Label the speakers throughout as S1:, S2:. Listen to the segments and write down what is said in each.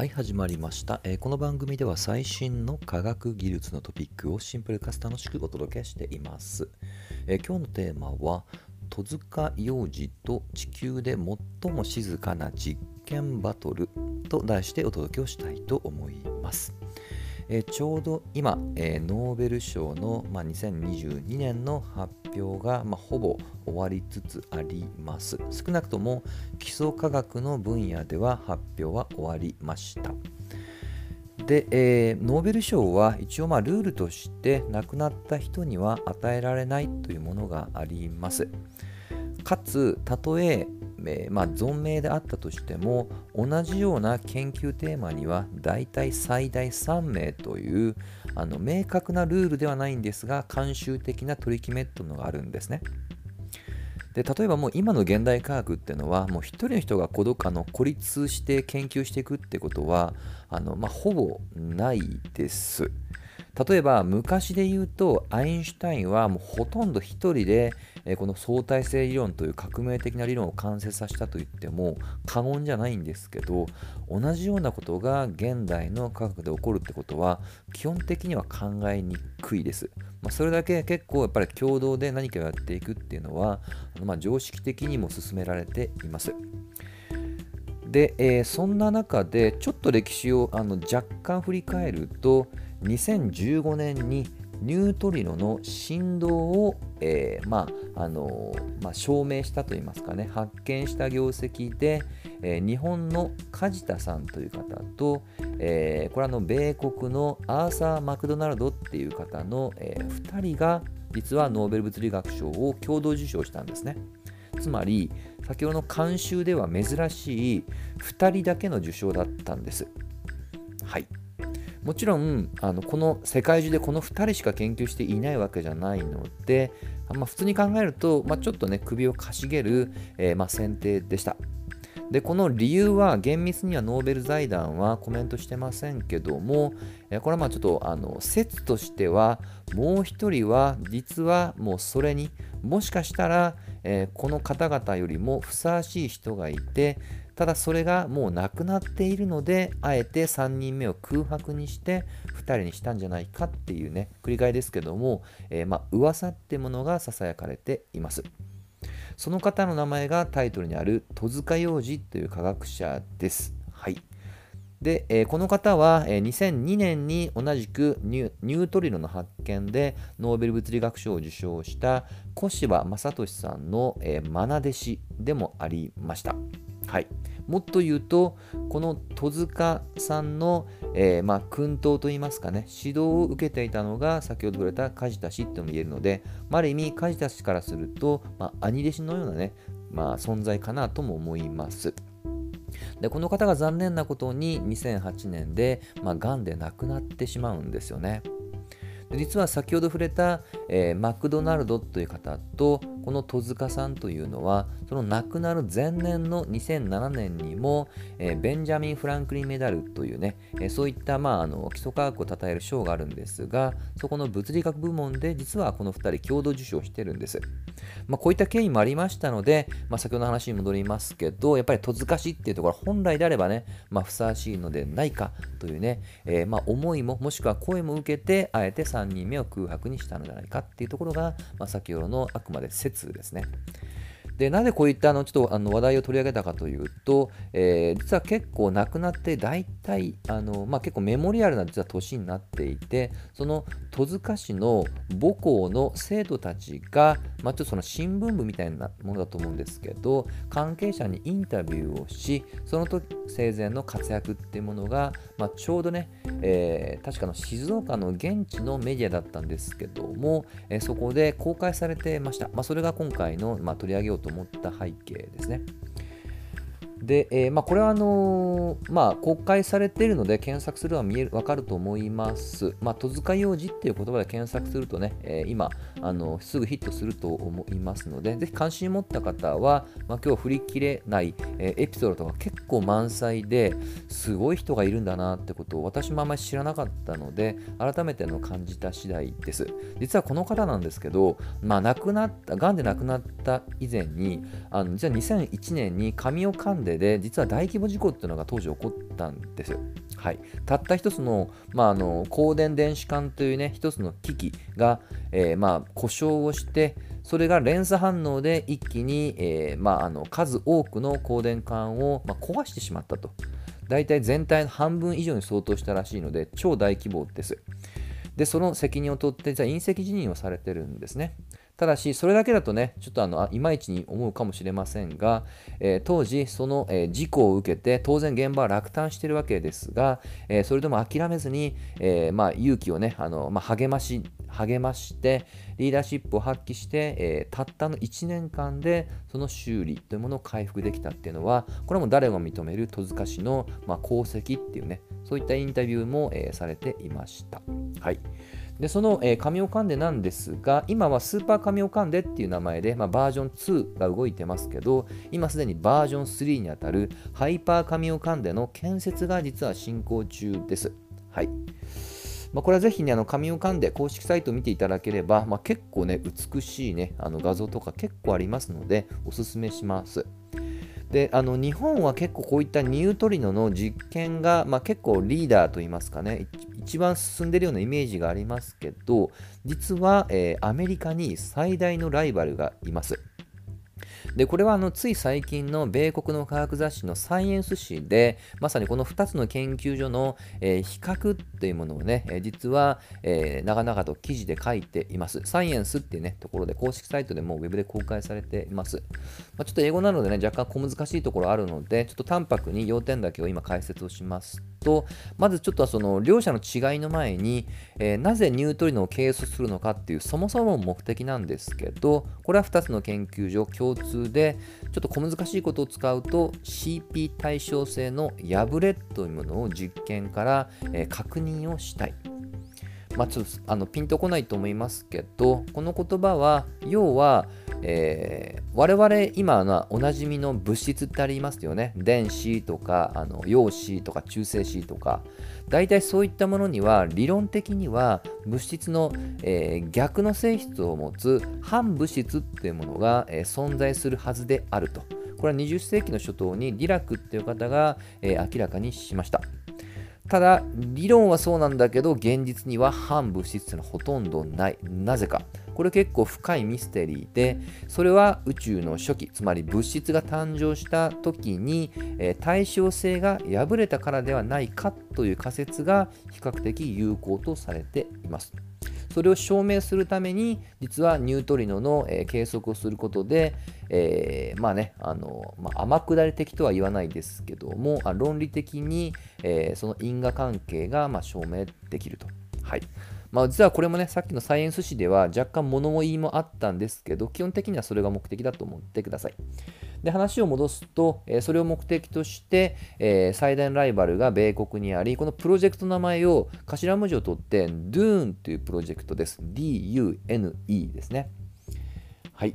S1: はい、始まりました、えーこの番組では最新の科学技術のトピックをシンプルかつ楽しくお届けしています。えー今日のテーマは、戸塚幼児と地球で最も静かな実験バトルと題してお届けをしたいと思います。えちょうど今、えノーベル賞の、まあ、2022年の発表が、まあ、ほぼ終わりつつあります。少なくとも基礎科学の分野では発表は終わりました。で、えーノーベル賞は一応まあルールとして亡くなった人には与えられないというものがあります。かつ、たとええーまあ、存命であったとしても同じような研究テーマにはだいたい最大3名というあの明確なルールではないんですが慣習的な取り決めというのがあるんですね。で例えばもう今の現代科学っていうのはもう一人の人が孤独あの孤立して研究していくってことはあの、まあ、ほぼないです。例えば昔で言うとアインシュタインはもうほとんど一人でこの相対性理論という革命的な理論を完成させたと言っても過言じゃないんですけど同じようなことが現代の科学で起こるってことは基本的には考えにくいです。まあ、それだけ結構やっぱり共同で何かをやっていくっていうのはまあ常識的にも進められています。で、えーそんな中でちょっと歴史をあの若干振り返ると2015年にニュートリノの振動を、えーまああのまあ、証明したといいますかね発見した業績で、えー日本の梶田さんという方と、えこれは米国のアーサー・マクドナルドっていう方の、え2人が実はノーベル物理学賞を共同受賞したんですね。つまり先ほどの慣習では珍しい2人だけの受賞だったんです。はい。もちろんあのこの世界中でこの2人しか研究していないわけじゃないので、ま、普通に考えると、まあ、ちょっとね首をかしげる、えーまあ、選定でした。でこの理由は厳密にはノーベル財団はコメントしてませんけども、これはまあちょっとあの説としてはもう一人は実はもうそれにもしかしたら、えーこの方々よりもふさわしい人がいてただそれがもうなくなっているのであえて3人目を空白にして2人にしたんじゃないかっていうね繰り返ですけども、えーまあ噂ってものがささやかれています。その方の名前がタイトルにある戸塚洋二という科学者です。はい。で、えーこの方は、えー2002年に同じくニュートリノの発見でノーベル物理学賞を受賞した小柴正俊さんの、えー、愛弟子でもありました。はい、もっと言うとこの戸塚さんの、えーまあ、薫陶といいますかね指導を受けていたのが先ほど触れた梶田氏とも言えるので、まあ、ある意味梶田氏からすると、まあ、兄弟子のようなね、まあ、存在かなとも思います。でこの方が残念なことに2008年で、まあ、で亡くなってしまうんですよね。実は先ほど触れた、えーマクドナルドという方とこの戸塚さんというのはその亡くなる前年の2007年にも、えーベンジャミン・フランクリン・メダルというね、えーそういった、まあ、あの基礎科学を称える賞があるんですがそこの物理学部門で実はこの2人共同受賞してるんです。まあ、こういった経緯もありましたので、まあ、先ほどの話に戻りますけどやっぱり戸塚市っていうところ本来であればね、まあ、ふさわしいのでないかというね、えーまあ、思いももしくは声も受けてあえて3人目を空白にしたのではないかっていうところが、まあ、先ほどのあくまで説ですね。でなぜこういったあのちょっとあの話題を取り上げたかというと、えー実は結構亡くなって大体あの、まあ、結構メモリアルな実は年になっていてその戸塚市の母校の生徒たちが、まあ、ちょっとその新聞部みたいなものだと思うんですけど関係者にインタビューをしその時生前の活躍っていうものが、まあ、ちょうどね、えー確かの静岡の現地のメディアだったんですけども、えーそこで公開されてました、まあ、それが今回の、まあ、取り上げようと思った背景ですね。で、えーまあ、これはあのーまあ、公開されているので検索するのは見える分かると思います。まあ、戸塚幼児っていう言葉で検索するとね、えー今あのすぐヒットすると思いますので、ぜひ関心持った方は、まあ、今日振り切れない、えーエピソードとか結構満載ですごい人がいるんだなってことを私もあまり知らなかったので、改めての感じた次第です。実はこの方なんですけど、まあ、亡くなった、がんで亡くなった以前に、あの実は2001年に髪を噛んでデで実は大規模事故っていうのが当時起こったんですよ。はい、たった一つの,、まあ、あの光電電子管というね一つの機器が、えー、まあ、故障をしてそれが連鎖反応で一気に、えー、まあ、あの数多くの光電管を、ま壊してしまったと。大体全体の半分以上に相当したらしいので超大規模です。でその責任を取ってじゃあ隕石辞任をされてるんですね。ただし、それだけだとね、ちょっとあのいまいちに思うかもしれませんが、えー、当時、その、えー、事故を受けて、当然現場は落胆しているわけですが、えー、それでも諦めずに、えまあ、勇気をね、あのまあ、励まし、励まして、リーダーシップを発揮して、えたったの1年間でその修理というものを回復できたっていうのは、これも誰も認める戸塚市の、まあ、功績っていうね、そういったインタビューも、えされていました。はい。でその、えー、神尾カンデなんですが、今はスーパー神尾カンデっていう名前で、まあ、バージョン2が動いてますけど、今すでにバージョン3にあたるハイパー神尾カンデの建設が実は進行中です。はい。まあ、これはぜひね、あの神尾カンデ公式サイトを見ていただければ、まあ、結構ね、美しいね、あの画像とか結構ありますので、おすすめします。であの日本は結構こういったニュートリノの実験が、まあ、結構リーダーといいますかね一番進んでるようなイメージがありますけど実は、えー、アメリカに最大のライバルがいます。でこれはあのつい最近の米国の科学雑誌のサイエンス誌でまさにこの2つの研究所の、えー、比較というものをね、えー、実は、えー、長々と記事で書いています。サイエンスっていうねところで公式サイトでもウェブで公開されています。まあ、ちょっと英語なのでね若干小難しいところあるのでちょっと淡白に要点だけを今解説をしますとまずちょっとその両者の違いの前に、えー、なぜニュートリノを計測するのかっていうそもそも目的なんですけどこれは2つの研究所共通でちょっと小難しいことを使うと CP 対称性の破れというものを実験から、えー、確認をしたい。まあ、ちょっとあのピンとこないと思いますけどこの言葉は要はえー、我々今のおなじみの物質ってありますよね。電子とかあの陽子とか中性子とか。大体そういったものには理論的には物質の、えー、逆の性質を持つ反物質っていうものが、えー、存在するはずであると。これは20世紀の初頭にディラクっていう方が、え、明らかにしました。ただ理論はそうなんだけど現実には反物質のほとんどない。なぜか。これ結構深いミステリーでそれは宇宙の初期つまり物質が誕生した時に、え、対称性が破れたからではないかという仮説が比較的有効とされています。それを証明するために実はニュートリノの、えー、計測をすることで、えー、まあねあの、まあ、天下り的とは言わないですけども論理的に、えー、その因果関係が、まあ、証明できると。はいまあ、実はこれもね、さっきのサイエンス誌では若干物も言いもあったんですけど、基本的にはそれが目的だと思ってください。で話を戻すと、え、それを目的として、えー、最大のライバルが米国にあり、このプロジェクトの名前を頭文字を取って DUNE というプロジェクトです。D-U-N-E ですね。はい。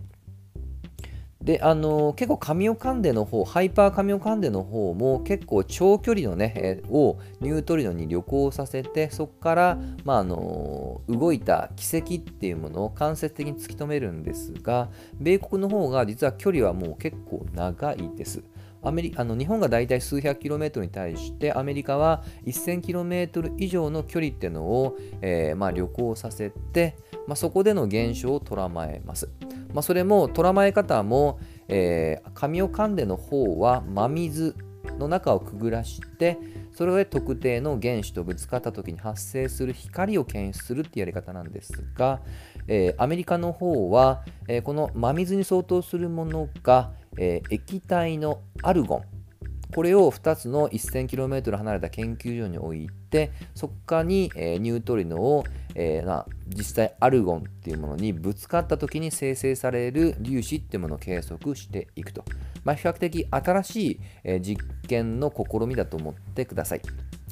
S1: であの結構神尾関連の方ハイパー神尾関連の方も結構長距離のね、え、をニュートリノに旅行させてそこから、まあ、あの動いた軌跡っていうものを間接的に突き止めるんですが米国の方が実は距離はもう結構長いです。アメリあの日本が大体数百キロメートルに対してアメリカは1000キロメートル以上の距離っていうのを、えーまあ、旅行させて、まあ、そこでの現象を捉まえます。まあ、それも捉まえ方も、えー、神尾関連の方は真水の中をくぐらしてそれで特定の原子とぶつかった時に発生する光を検出するっていうやり方なんですが、えー、アメリカの方は、えー、この真水に相当するものが、えー、液体のアルゴン。これを2つの 1000km 離れた研究所に置いてそこかに、えー、ニュートリノを、えー、な実際アルゴンっていうものにぶつかった時に生成される粒子っていうものを計測していくと、まあ、比較的新しい、えー、実験の試みだと思ってください。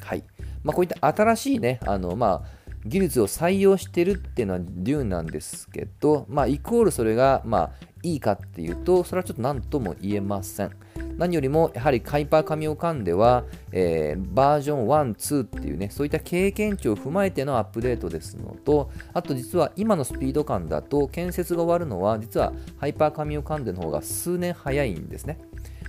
S1: はいまあ、こういった新しいねあの、まあ、技術を採用してるっていうのはデューンなんですけど、まあ、イコールそれが、まあ、いいかっていうとそれはちょっと何とも言えません。何よりもやはりカイパー神尾間では、えー、バージョン1、2っていうね、そういった経験値を踏まえてのアップデートですのと、あと実は今のスピード感だと建設が終わるのは実はハイパー神尾間での方が数年早いんですね。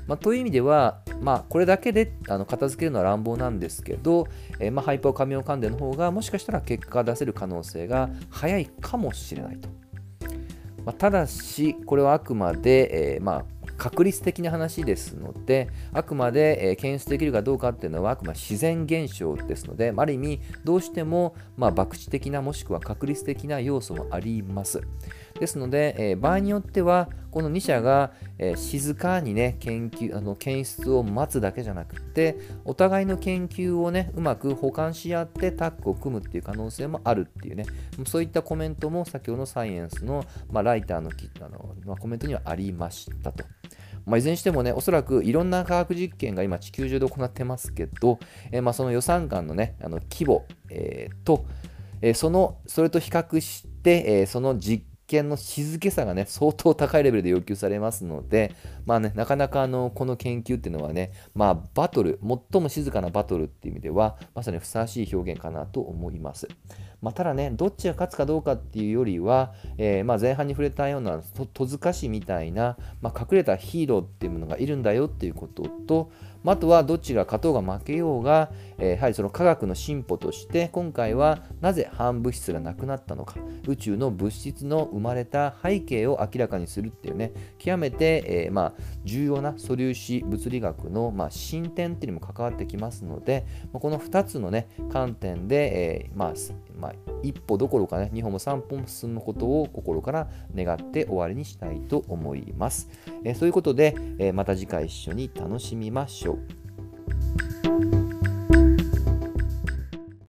S1: まあ、という意味では、まあ、これだけであの片付けるのは乱暴なんですけど、えー、まあ、ハイパーカミオカンデの方がもしかしたら結果が出せる可能性が早いかもしれないと。まあ、ただし、これはあくまで、えー、まあ、確率的な話ですので、あくまで、えー、検出できるかどうかっていうのはあくまで自然現象ですので、ある意味、どうしても、まあ、博打的なもしくは確率的な要素もあります。ですので、えー、場合によっては、この2社が、えー、静かにね、研究、あの検出を待つだけじゃなくて、お互いの研究をね、うまく補完し合ってタッグを組むっていう可能性もあるっていうね、そういったコメントも先ほどのサイエンスの、まあ、ライターのあの、まあ、コメントにはありましたと。まあ、いずれにしてもね、おそらくいろんな科学実験が今地球上で行ってますけど、えー、まあその予算間のね、あの規模、えー、と、え、その、それと比較して、え、その実見の静けさがね、相当高いレベルで要求されますので、まあね、なかなかあのこの研究っていうのはね、まあ、バトル、最も静かなバトルっていう意味では、まさにふさわしい表現かなと思います。まあ、ただね、どっちが勝つかどうかっていうよりは、えー、まあ前半に触れたような戸塚市みたいな、まあ、隠れたヒーローっていうものがいるんだよっていうことと、あとはどっちが勝とうが負けようが、え、やはりその科学の進歩として今回はなぜ反物質がなくなったのか宇宙の物質の生まれた背景を明らかにするっていうね極めて、え、まあ、重要な素粒子物理学の、まあ、進展っていうのも関わってきますのでこの2つのね観点で、え、まあまあ、一歩どころかね、2歩も3歩も進むことを心から願って終わりにしたいと思います。え、そういうことで、え、また次回一緒に楽しみましょう。out.